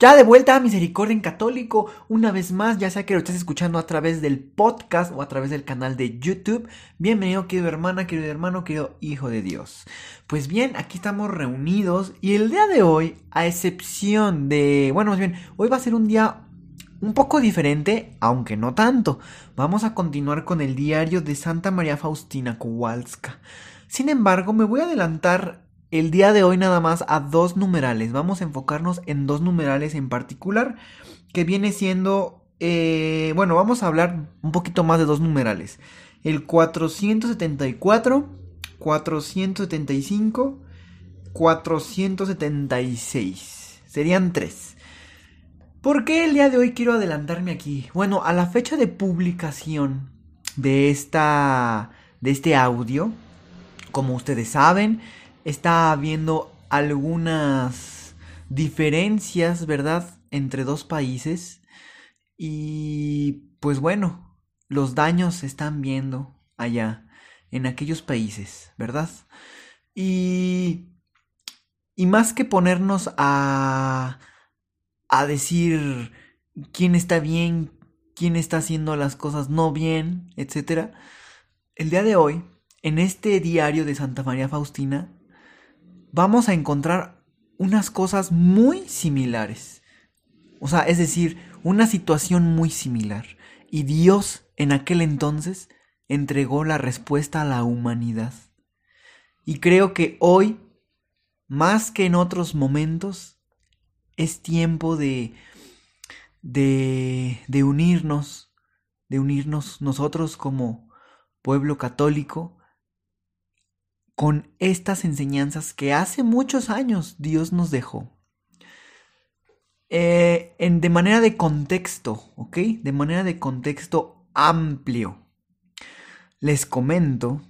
Ya de vuelta a Misericordia en Católico, una vez más, ya sea que lo estés escuchando a través del podcast o a través del canal de YouTube. Bienvenido, querido hermana, querido hermano, querido hijo de Dios. Pues bien, aquí estamos reunidos y el día de hoy, a excepción de, bueno, más bien, hoy va a ser un día un poco diferente, aunque no tanto. Vamos a continuar con el diario de Santa María Faustina Kowalska. Sin embargo, me voy a adelantar el día de hoy nada más a dos numerales. Vamos a enfocarnos en dos numerales en particular, que viene siendo, eh, bueno, vamos a hablar un poquito más de dos numerales. El 474, 475, 476. Serían tres. ¿Por qué el día de hoy quiero adelantarme aquí? Bueno, a la fecha de publicación de esta de este audio, como ustedes saben, está habiendo algunas diferencias, ¿verdad?, entre dos países. Y pues bueno, los daños se están viendo allá, en aquellos países, ¿verdad? Y, y más que ponernos a, a decir quién está bien, quién está haciendo las cosas no bien, etc. El día de hoy, en este diario de Santa María Faustina, vamos a encontrar unas cosas muy similares. O sea, es decir, una situación muy similar. Y Dios en aquel entonces entregó la respuesta a la humanidad. Y creo que hoy, más que en otros momentos, es tiempo de, de, de unirnos, de unirnos nosotros como pueblo católico con estas enseñanzas que hace muchos años Dios nos dejó. Eh, de manera de contexto, ¿ok? De manera de contexto amplio. Les comento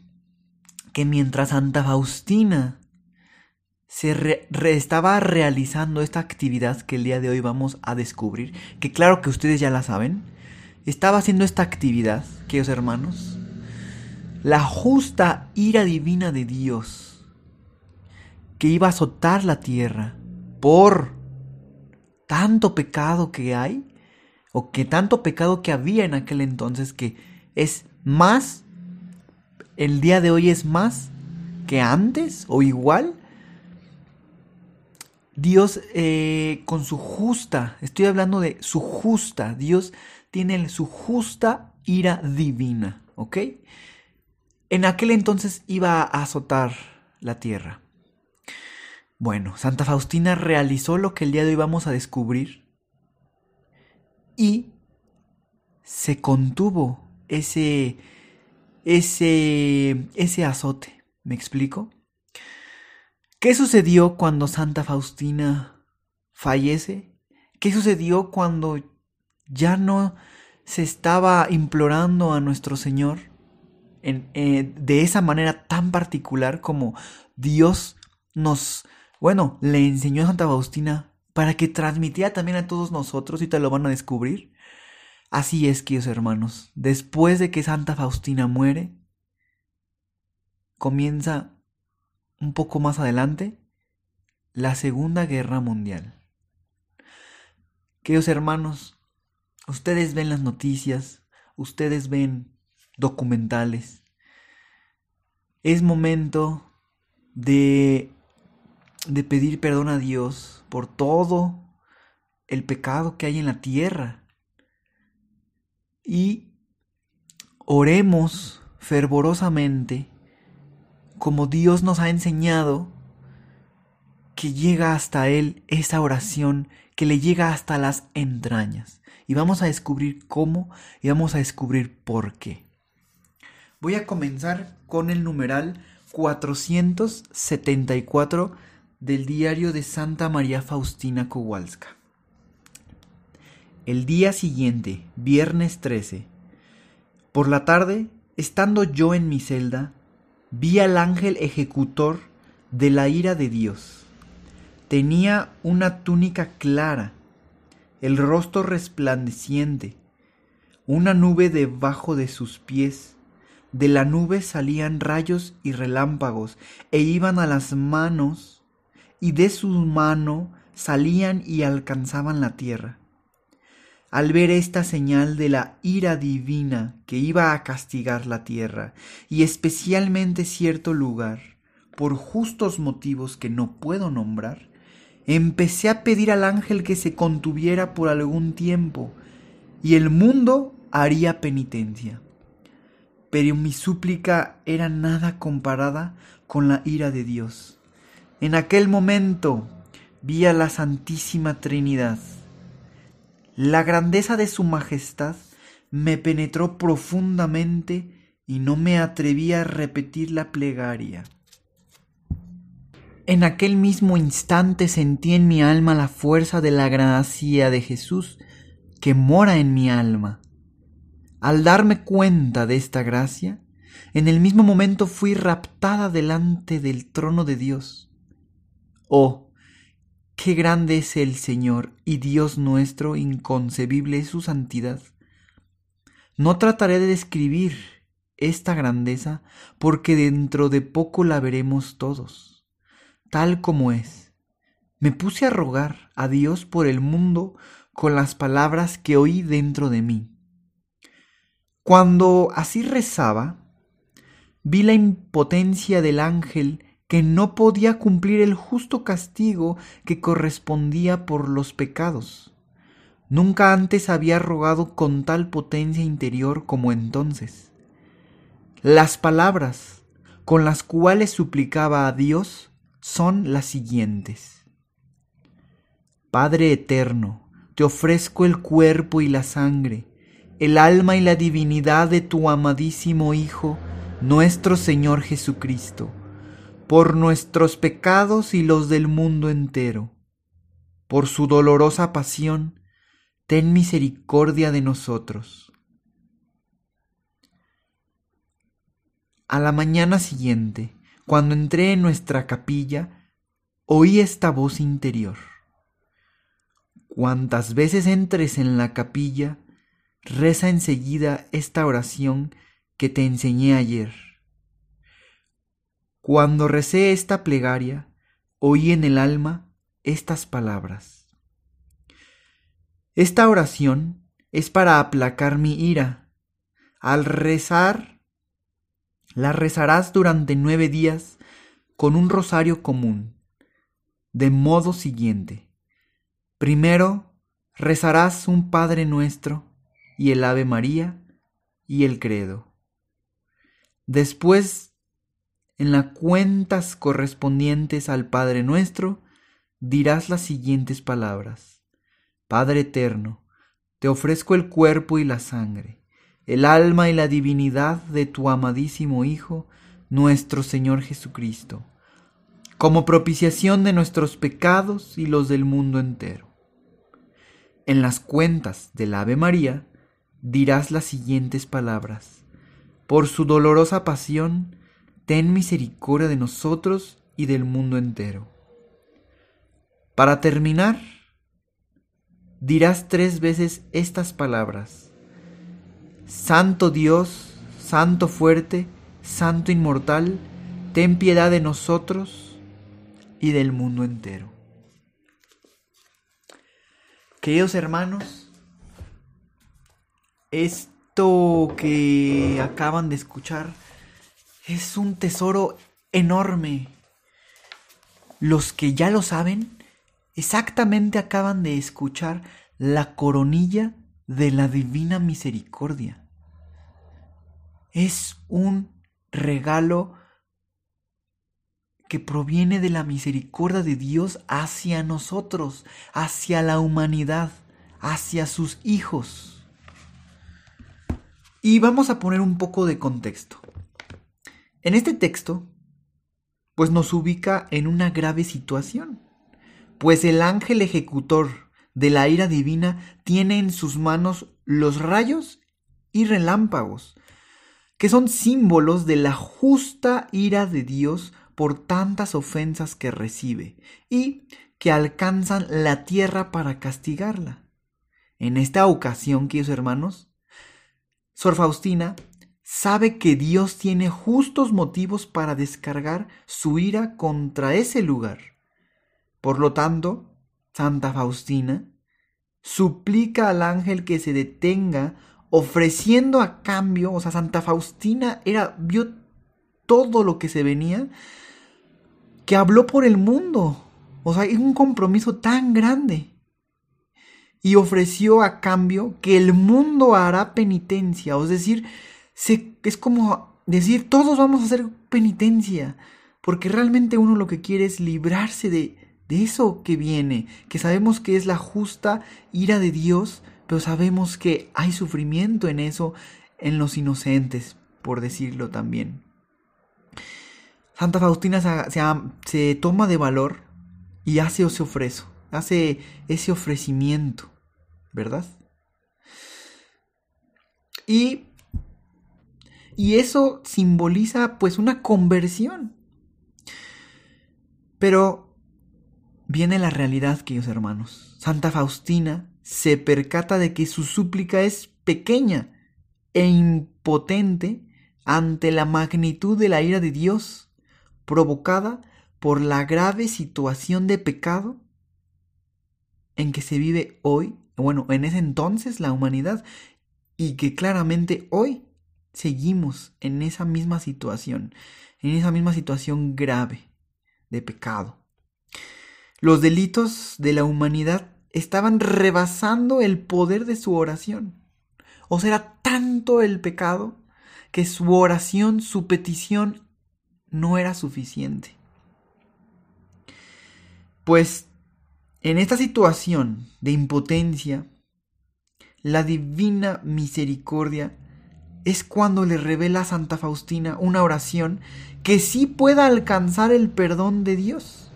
que mientras Santa Faustina se estaba realizando esta actividad que el día de hoy vamos a descubrir, que claro que ustedes ya la saben, estaba haciendo esta actividad, queridos hermanos, la justa ira divina de Dios que iba a azotar la tierra por tanto pecado que hay o que tanto pecado que había en aquel entonces que es más el día de hoy es más que antes o igual Dios eh, con su justa, estoy hablando de su justa, Dios tiene su justa ira divina, ¿ok? En aquel entonces iba a azotar la tierra. Bueno, Santa Faustina realizó lo que el día de hoy vamos a descubrir y se contuvo ese ese ese azote, ¿me explico? ¿Qué sucedió cuando Santa Faustina fallece? ¿Qué sucedió cuando ya no se estaba implorando a nuestro Señor? Eh, de esa manera tan particular como Dios nos, bueno, le enseñó a Santa Faustina para que transmitiera también a todos nosotros y te lo van a descubrir. Así es, queridos hermanos, después de que Santa Faustina muere, comienza un poco más adelante la Segunda Guerra Mundial. Queridos hermanos, ustedes ven las noticias, ustedes ven documentales. Es momento de, de pedir perdón a Dios por todo el pecado que hay en la tierra. Y oremos fervorosamente como Dios nos ha enseñado que llega hasta Él esa oración, que le llega hasta las entrañas. Y vamos a descubrir cómo y vamos a descubrir por qué. Voy a comenzar con el numeral 474 del diario de Santa María Faustina Kowalska. El día siguiente, viernes 13, por la tarde, estando yo en mi celda, vi al ángel ejecutor de la ira de Dios. Tenía una túnica clara, el rostro resplandeciente, una nube debajo de sus pies. De la nube salían rayos y relámpagos e iban a las manos, y de su mano salían y alcanzaban la tierra. Al ver esta señal de la ira divina que iba a castigar la tierra, y especialmente cierto lugar, por justos motivos que no puedo nombrar, empecé a pedir al ángel que se contuviera por algún tiempo, y el mundo haría penitencia. Pero mi súplica era nada comparada con la ira de Dios. En aquel momento vi a la Santísima Trinidad. La grandeza de su majestad me penetró profundamente y no me atreví a repetir la plegaria. En aquel mismo instante sentí en mi alma la fuerza de la gracia de Jesús que mora en mi alma. Al darme cuenta de esta gracia, en el mismo momento fui raptada delante del trono de Dios. Oh, Qué grande es el Señor y Dios nuestro, inconcebible es su santidad. No trataré de describir esta grandeza, porque dentro de poco la veremos todos, tal como es. Me puse a rogar a Dios por el mundo con las palabras que oí dentro de mí. Cuando así rezaba, vi la impotencia del ángel que no podía cumplir el justo castigo que correspondía por los pecados. Nunca antes había rogado con tal potencia interior como entonces. Las palabras con las cuales suplicaba a Dios son las siguientes. Padre eterno, te ofrezco el cuerpo y la sangre, el alma y la divinidad de tu amadísimo Hijo, nuestro Señor Jesucristo por nuestros pecados y los del mundo entero. Por su dolorosa pasión, ten misericordia de nosotros. A la mañana siguiente, cuando entré en nuestra capilla, oí esta voz interior. Cuantas veces entres en la capilla, reza enseguida esta oración que te enseñé ayer. Cuando recé esta plegaria, oí en el alma estas palabras. Esta oración es para aplacar mi ira. Al rezar, la rezarás durante nueve días con un rosario común, de modo siguiente. Primero, rezarás un Padre nuestro y el Ave María y el Credo. Después en las cuentas correspondientes al Padre nuestro, dirás las siguientes palabras. Padre eterno, te ofrezco el cuerpo y la sangre, el alma y la divinidad de tu amadísimo Hijo, nuestro Señor Jesucristo, como propiciación de nuestros pecados y los del mundo entero. En las cuentas del Ave María dirás las siguientes palabras. Por su dolorosa pasión, ten misericordia de nosotros y del mundo entero. Para terminar, dirás tres veces estas palabras. Santo Dios, Santo fuerte, Santo inmortal, ten piedad de nosotros y del mundo entero. Queridos hermanos, esto que acaban de escuchar es un tesoro enorme. Los que ya lo saben, exactamente acaban de escuchar la coronilla de la divina misericordia. Es un regalo que proviene de la misericordia de Dios hacia nosotros, hacia la humanidad, hacia sus hijos. Y vamos a poner un poco de contexto. En este texto, pues nos ubica en una grave situación, pues el ángel ejecutor de la ira divina tiene en sus manos los rayos y relámpagos, que son símbolos de la justa ira de Dios por tantas ofensas que recibe y que alcanzan la tierra para castigarla. En esta ocasión, queridos hermanos, Sor Faustina sabe que Dios tiene justos motivos para descargar su ira contra ese lugar. Por lo tanto, Santa Faustina suplica al ángel que se detenga ofreciendo a cambio, o sea, Santa Faustina era vio todo lo que se venía que habló por el mundo. O sea, es un compromiso tan grande. Y ofreció a cambio que el mundo hará penitencia. Es decir, es como decir, todos vamos a hacer penitencia. Porque realmente uno lo que quiere es librarse de, de eso que viene. Que sabemos que es la justa ira de Dios. Pero sabemos que hay sufrimiento en eso, en los inocentes, por decirlo también. Santa Faustina se, toma de valor y hace ese ofrezo, hace ese ofrecimiento, ¿verdad? Y, y eso simboliza pues una conversión. Pero viene la realidad, queridos hermanos. Santa Faustina se percata de que su súplica es pequeña e impotente ante la magnitud de la ira de Dios provocada por la grave situación de pecado en que se vive hoy, bueno, en ese entonces la humanidad, y que claramente hoy seguimos en esa misma situación, en esa misma situación grave de pecado. Los delitos de la humanidad estaban rebasando el poder de su oración. O sea, era tanto el pecado que su oración, su petición no era suficiente. Pues en esta situación de impotencia, la divina misericordia es cuando le revela a Santa Faustina una oración que sí pueda alcanzar el perdón de Dios.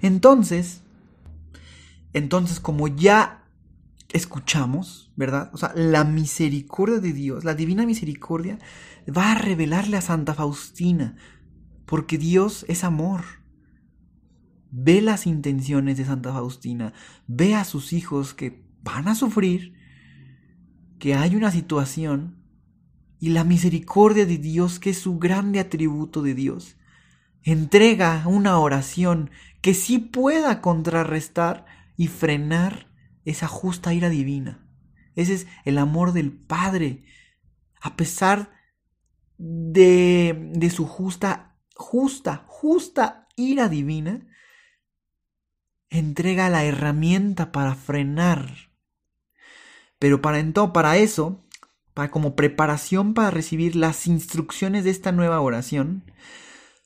Entonces, entonces como ya escuchamos, ¿verdad? O sea, la misericordia de Dios, la divina misericordia, va a revelarle a Santa Faustina, porque Dios es amor. Ve las intenciones de Santa Faustina, ve a sus hijos que van a sufrir, que hay una situación, y la misericordia de Dios, que es su grande atributo de Dios, entrega una oración que sí pueda contrarrestar y frenar esa justa ira divina. Ese es el amor del Padre. A pesar de, de su justa, justa, justa ira divina, entrega la herramienta para frenar. Pero para, entonces, para eso, para como preparación para recibir las instrucciones de esta nueva oración,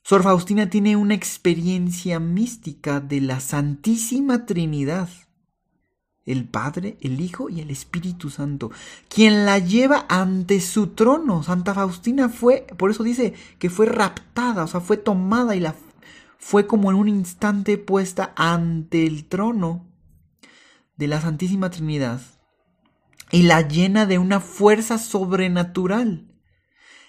Sor Faustina tiene una experiencia mística de la Santísima Trinidad el Padre, el Hijo y el Espíritu Santo, quien la lleva ante su trono. Santa Faustina fue, por eso dice que fue raptada, o sea, fue tomada y la fue como en un instante puesta ante el trono de la Santísima Trinidad y la llena de una fuerza sobrenatural.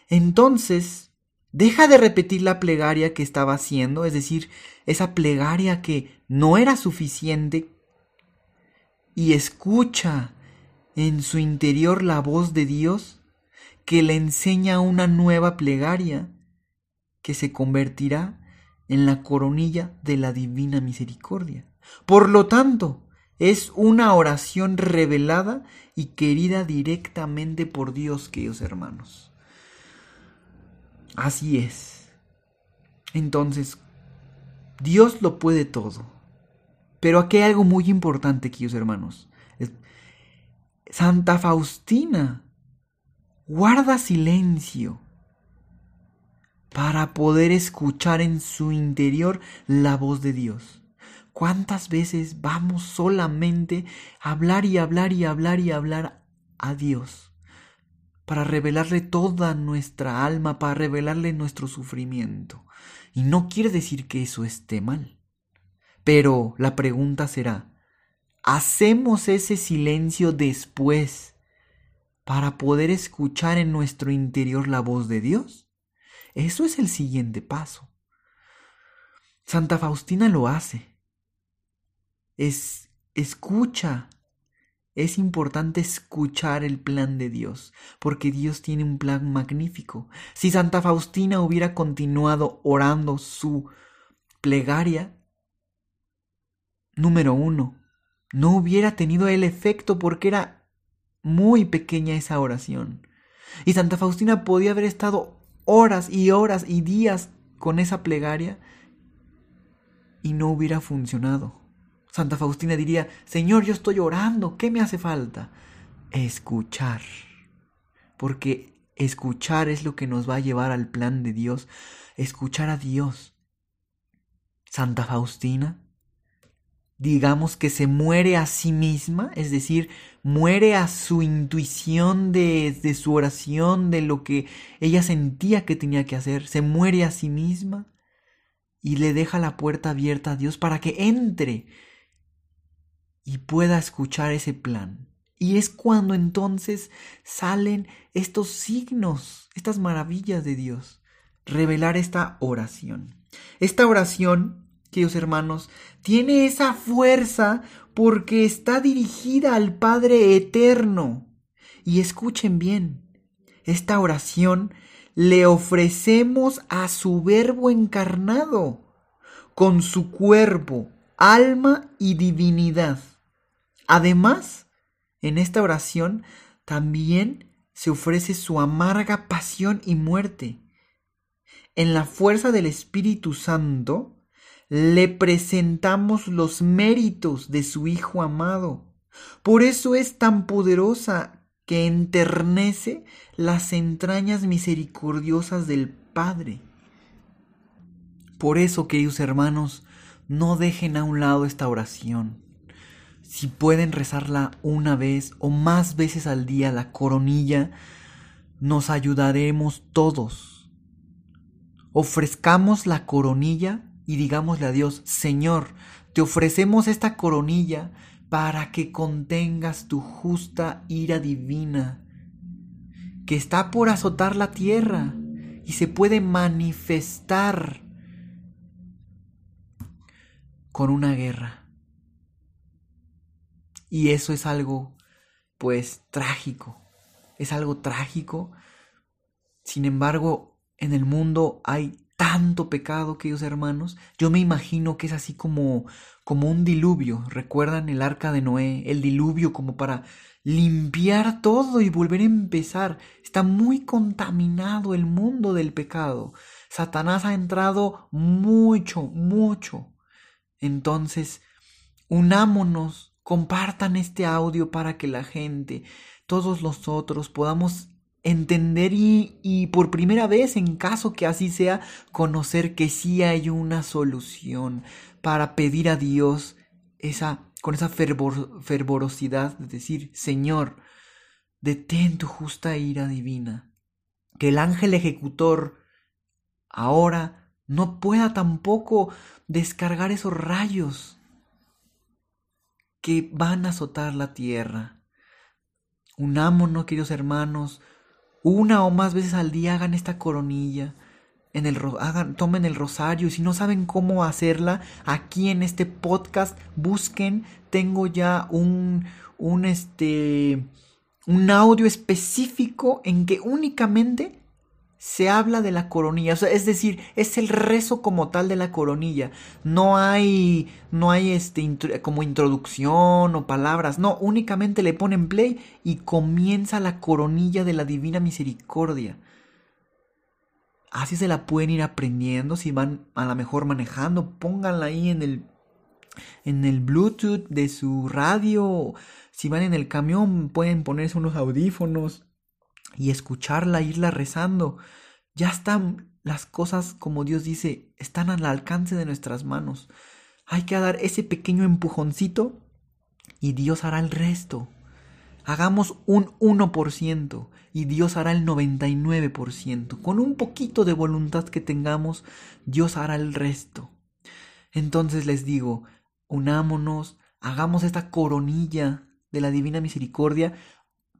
Entonces, deja de repetir la plegaria que estaba haciendo, es decir, esa plegaria que no era suficiente y escucha en su interior la voz de Dios que le enseña una nueva plegaria que se convertirá en la coronilla de la divina misericordia. Por lo tanto, es una oración revelada y querida directamente por Dios, queridos hermanos. Así es. Entonces, Dios lo puede todo. Pero aquí hay algo muy importante, queridos hermanos. Santa Faustina guarda silencio para poder escuchar en su interior la voz de Dios. ¿Cuántas veces vamos solamente a hablar y hablar y hablar y hablar a Dios? Para revelarle toda nuestra alma, para revelarle nuestro sufrimiento. Y no quiere decir que eso esté mal. Pero la pregunta será, ¿hacemos ese silencio después para poder escuchar en nuestro interior la voz de Dios? Eso es el siguiente paso. Santa Faustina lo hace. Es escucha. Es importante escuchar el plan de Dios, porque Dios tiene un plan magnífico. Si Santa Faustina hubiera continuado orando su plegaria, número uno, no hubiera tenido el efecto porque era muy pequeña esa oración. Y Santa Faustina podía haber estado horas y horas y días con esa plegaria y no hubiera funcionado. Santa Faustina diría, Señor, yo estoy orando, ¿qué me hace falta? Escuchar. Porque escuchar es lo que nos va a llevar al plan de Dios, escuchar a Dios. Santa Faustina, digamos que se muere a sí misma, es decir, muere a su intuición de, su oración, de lo que ella sentía que tenía que hacer, se muere a sí misma y le deja la puerta abierta a Dios para que entre y pueda escuchar ese plan. Y es cuando entonces salen estos signos, estas maravillas de Dios, revelar esta oración. Esta oración, queridos hermanos, tiene esa fuerza porque está dirigida al Padre Eterno. Y escuchen bien, esta oración le ofrecemos a su Verbo encarnado, con su cuerpo, alma y divinidad. Además, en esta oración también se ofrece su amarga pasión y muerte. En la fuerza del Espíritu Santo le presentamos los méritos de su Hijo amado. Por eso es tan poderosa que enternece las entrañas misericordiosas del Padre. Por eso, queridos hermanos, no dejen a un lado esta oración. Si pueden rezarla una vez o más veces al día, la coronilla, nos ayudaremos todos. Ofrezcamos la coronilla y digámosle a Dios, Señor, te ofrecemos esta coronilla para que contengas tu justa ira divina, que está por azotar la tierra y se puede manifestar con una guerra. Y eso es algo, pues, trágico. Es algo trágico. Sin embargo, en el mundo hay tanto pecado, queridos hermanos. Yo me imagino que es así como, como un diluvio. ¿Recuerdan el arca de Noé? El diluvio como para limpiar todo y volver a empezar. Está muy contaminado el mundo del pecado. Satanás ha entrado mucho, mucho. Entonces, unámonos, compartan este audio para que la gente, todos nosotros podamos entender y, por primera vez, en caso que así sea, conocer que sí hay una solución para pedir a Dios esa, con esa fervorosidad de decir, Señor, detén tu justa ira divina, que el ángel ejecutor ahora no pueda tampoco descargar esos rayos que van a azotar la tierra. Unámonos, queridos hermanos, una o más veces al día hagan esta coronilla. En el, hagan, tomen el rosario y si no saben cómo hacerla, aquí en este podcast busquen, tengo ya un, un, este, un audio específico en que únicamente se habla de la coronilla, es decir, es el rezo como tal de la coronilla. No hay, no hay este como introducción o palabras, no, únicamente le ponen play y comienza la coronilla de la divina misericordia. Así se la pueden ir aprendiendo si van a lo mejor manejando, pónganla ahí en el en el Bluetooth de su radio, si van en el camión pueden ponerse unos audífonos y escucharla, irla rezando. Ya están las cosas, como Dios dice, están al alcance de nuestras manos. Hay que dar ese pequeño empujoncito y Dios hará el resto. Hagamos un 1% y Dios hará el 99%. Con un poquito de voluntad que tengamos, Dios hará el resto. Entonces les digo, unámonos, hagamos esta coronilla de la Divina Misericordia,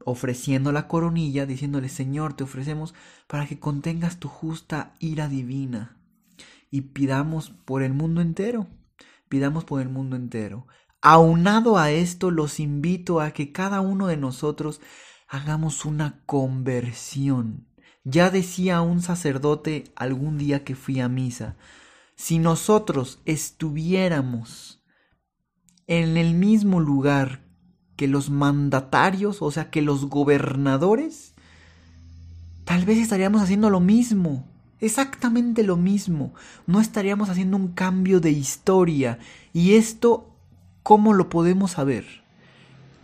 ofreciendo la coronilla, diciéndole, Señor, te ofrecemos para que contengas tu justa ira divina. Y pidamos por el mundo entero, pidamos por el mundo entero. Aunado a esto, los invito a que cada uno de nosotros hagamos una conversión. Ya decía un sacerdote algún día que fui a misa, si nosotros estuviéramos en el mismo lugar que los mandatarios, o sea, que los gobernadores, tal vez estaríamos haciendo lo mismo, exactamente lo mismo, no estaríamos haciendo un cambio de historia. Y esto, ¿cómo lo podemos saber?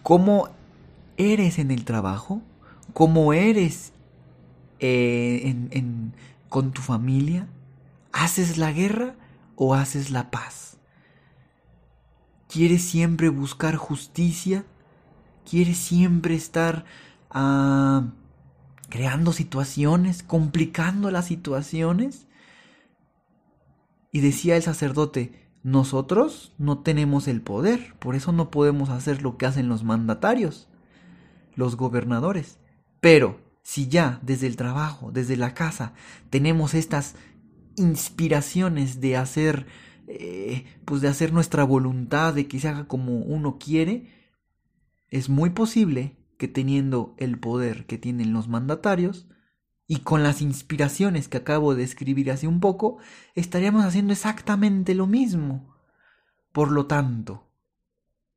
¿Cómo eres en el trabajo? ¿Cómo eres eh, con tu familia? ¿Haces la guerra o haces la paz? ¿Quieres siempre buscar justicia? ¿Quieres siempre estar ah, creando situaciones, complicando las situaciones? Y decía el sacerdote, nosotros no tenemos el poder, por eso no podemos hacer lo que hacen los mandatarios, los gobernadores. Pero si ya desde el trabajo, desde la casa, tenemos estas inspiraciones de hacer, eh, pues de hacer nuestra voluntad, de que se haga como uno quiere, es muy posible que teniendo el poder que tienen los mandatarios, y con las inspiraciones que acabo de escribir hace un poco, estaríamos haciendo exactamente lo mismo. Por lo tanto,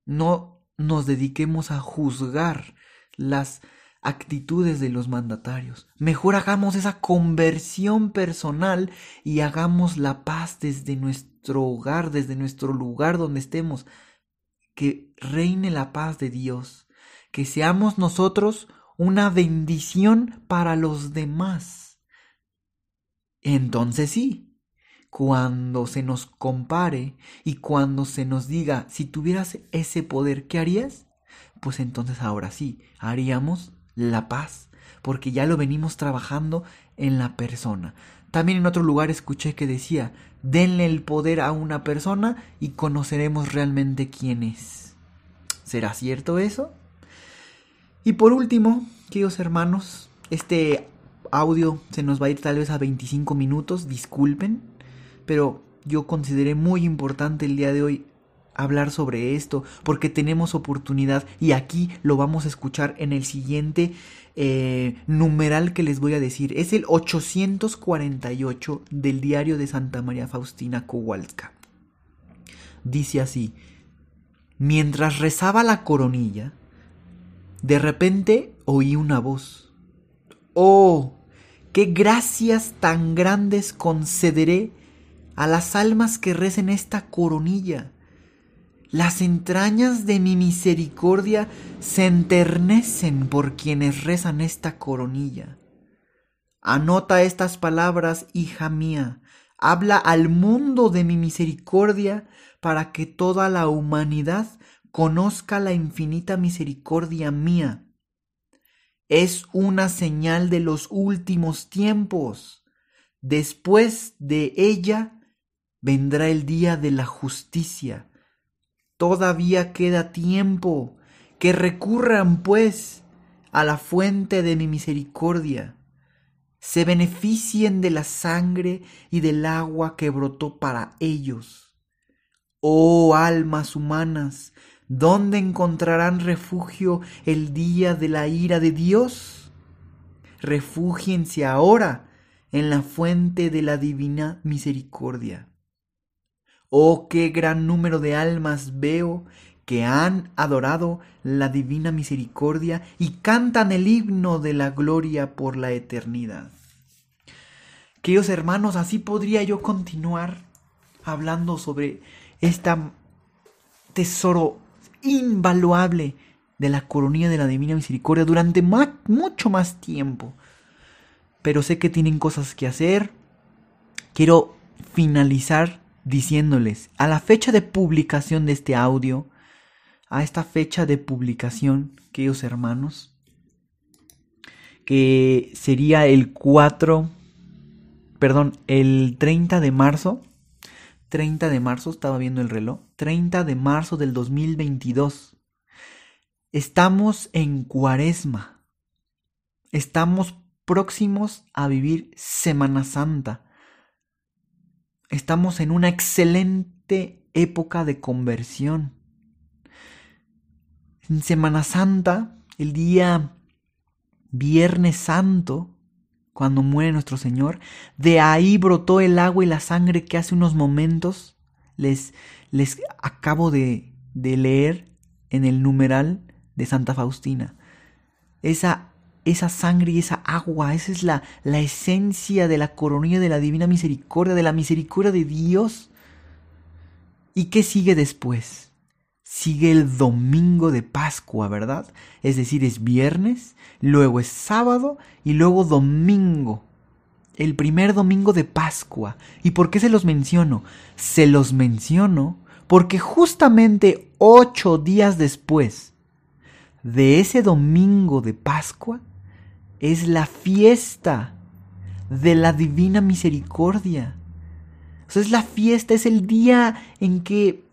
no nos dediquemos a juzgar las actitudes de los mandatarios. Mejor hagamos esa conversión personal y hagamos la paz desde nuestro hogar, desde nuestro lugar donde estemos. Que reine la paz de Dios. Que seamos nosotros una bendición para los demás. Entonces sí, cuando se nos compare y cuando se nos diga, si tuvieras ese poder, ¿qué harías? Pues entonces ahora sí, haríamos la paz, porque ya lo venimos trabajando en la persona. También en otro lugar escuché que decía, denle el poder a una persona y conoceremos realmente quién es. ¿Será cierto eso? Y por último, queridos hermanos, este audio se nos va a ir tal vez a 25 minutos, disculpen, pero yo consideré muy importante el día de hoy hablar sobre esto porque tenemos oportunidad y aquí lo vamos a escuchar en el siguiente eh, numeral que les voy a decir. Es el 848 del diario de Santa María Faustina Kowalska. Dice así, mientras rezaba la coronilla, de repente oí una voz. Oh, qué gracias tan grandes concederé a las almas que recen esta coronilla las entrañas de mi misericordia se enternecen por quienes rezan esta coronilla. Anota estas palabras, hija mía, habla al mundo de mi misericordia para que toda la humanidad conozca la infinita misericordia mía. Es una señal de los últimos tiempos. Después de ella vendrá el día de la justicia Todavía queda tiempo. Que recurran, pues, a la fuente de mi misericordia. Se beneficien de la sangre y del agua que brotó para ellos. Oh almas humanas, ¿dónde encontrarán refugio el día de la ira de Dios? Refúgiense ahora en la fuente de la divina misericordia. Oh, qué gran número de almas veo que han adorado la divina misericordia y cantan el himno de la gloria por la eternidad. Queridos hermanos, así podría yo continuar hablando sobre este tesoro invaluable de la coronilla de la divina misericordia durante mucho más tiempo. Pero sé que tienen cosas que hacer. Quiero finalizar diciéndoles a la fecha de publicación de este audio, a esta fecha de publicación, queridos hermanos, que sería el 4, perdón, el 30 de marzo, 30 de marzo, estaba viendo el reloj, 30 de marzo del 2022. Estamos en cuaresma. Estamos próximos a vivir Semana Santa. Estamos en una excelente época de conversión. En Semana Santa, el día Viernes Santo, cuando muere nuestro Señor, de ahí brotó el agua y la sangre que hace unos momentos les, les acabo de, de leer en el numeral de Santa Faustina. Esa, esa sangre y esa agua, esa es la, la esencia de la coronilla de la divina misericordia, de la misericordia de Dios. ¿Y qué sigue después? sigue el domingo de Pascua, ¿verdad? Es decir, es viernes, luego es sábado y luego domingo. El primer domingo de Pascua. ¿Y por qué se los menciono? Se los menciono porque justamente ocho días después de ese domingo de Pascua es la fiesta de la Divina Misericordia. Es la fiesta, es el día en que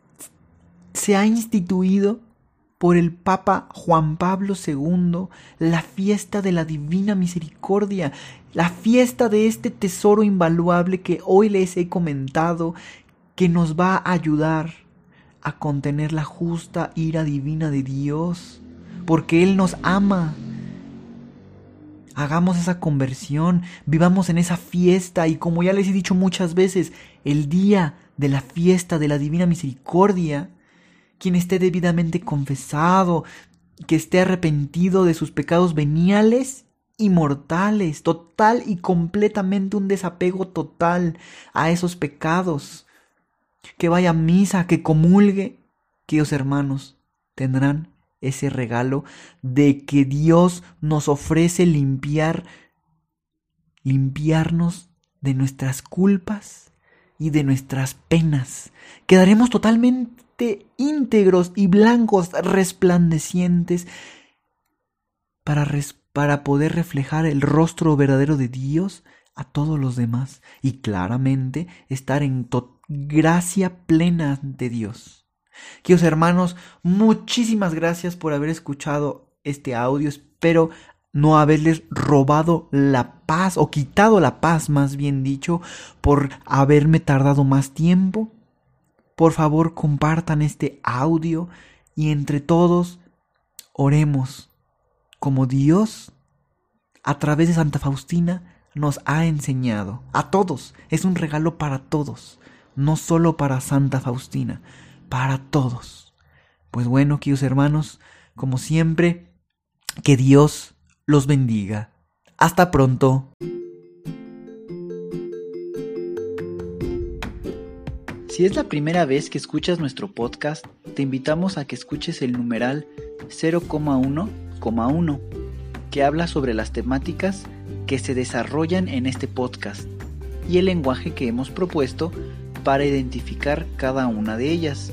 se ha instituido por el Papa Juan Pablo II la fiesta de la Divina Misericordia, la fiesta de este tesoro invaluable que hoy les he comentado, que nos va a ayudar a contener la justa ira divina de Dios, porque Él nos ama. Hagamos esa conversión, vivamos en esa fiesta. Y como ya les he dicho muchas veces, el día de la fiesta de la Divina Misericordia quien esté debidamente confesado, que esté arrepentido de sus pecados veniales y mortales, total y completamente un desapego total a esos pecados, que vaya a misa, que comulgue, queridos hermanos, tendrán ese regalo de que Dios nos ofrece limpiar, limpiarnos de nuestras culpas y de nuestras penas. Quedaremos totalmente íntegros y blancos resplandecientes para, para poder reflejar el rostro verdadero de Dios a todos los demás y claramente estar en gracia plena de Dios. Queridos hermanos, muchísimas gracias por haber escuchado este audio. Espero no haberles robado la paz o quitado la paz, más bien dicho, por haberme tardado más tiempo por favor compartan este audio y entre todos oremos como Dios a través de Santa Faustina nos ha enseñado. A todos. Es un regalo para todos. No solo para Santa Faustina, para todos. Pues bueno, queridos hermanos, como siempre, que Dios los bendiga. Hasta pronto. Si es la primera vez que escuchas nuestro podcast, te invitamos a que escuches el numeral 0,1,1, que habla sobre las temáticas que se desarrollan en este podcast y el lenguaje que hemos propuesto para identificar cada una de ellas,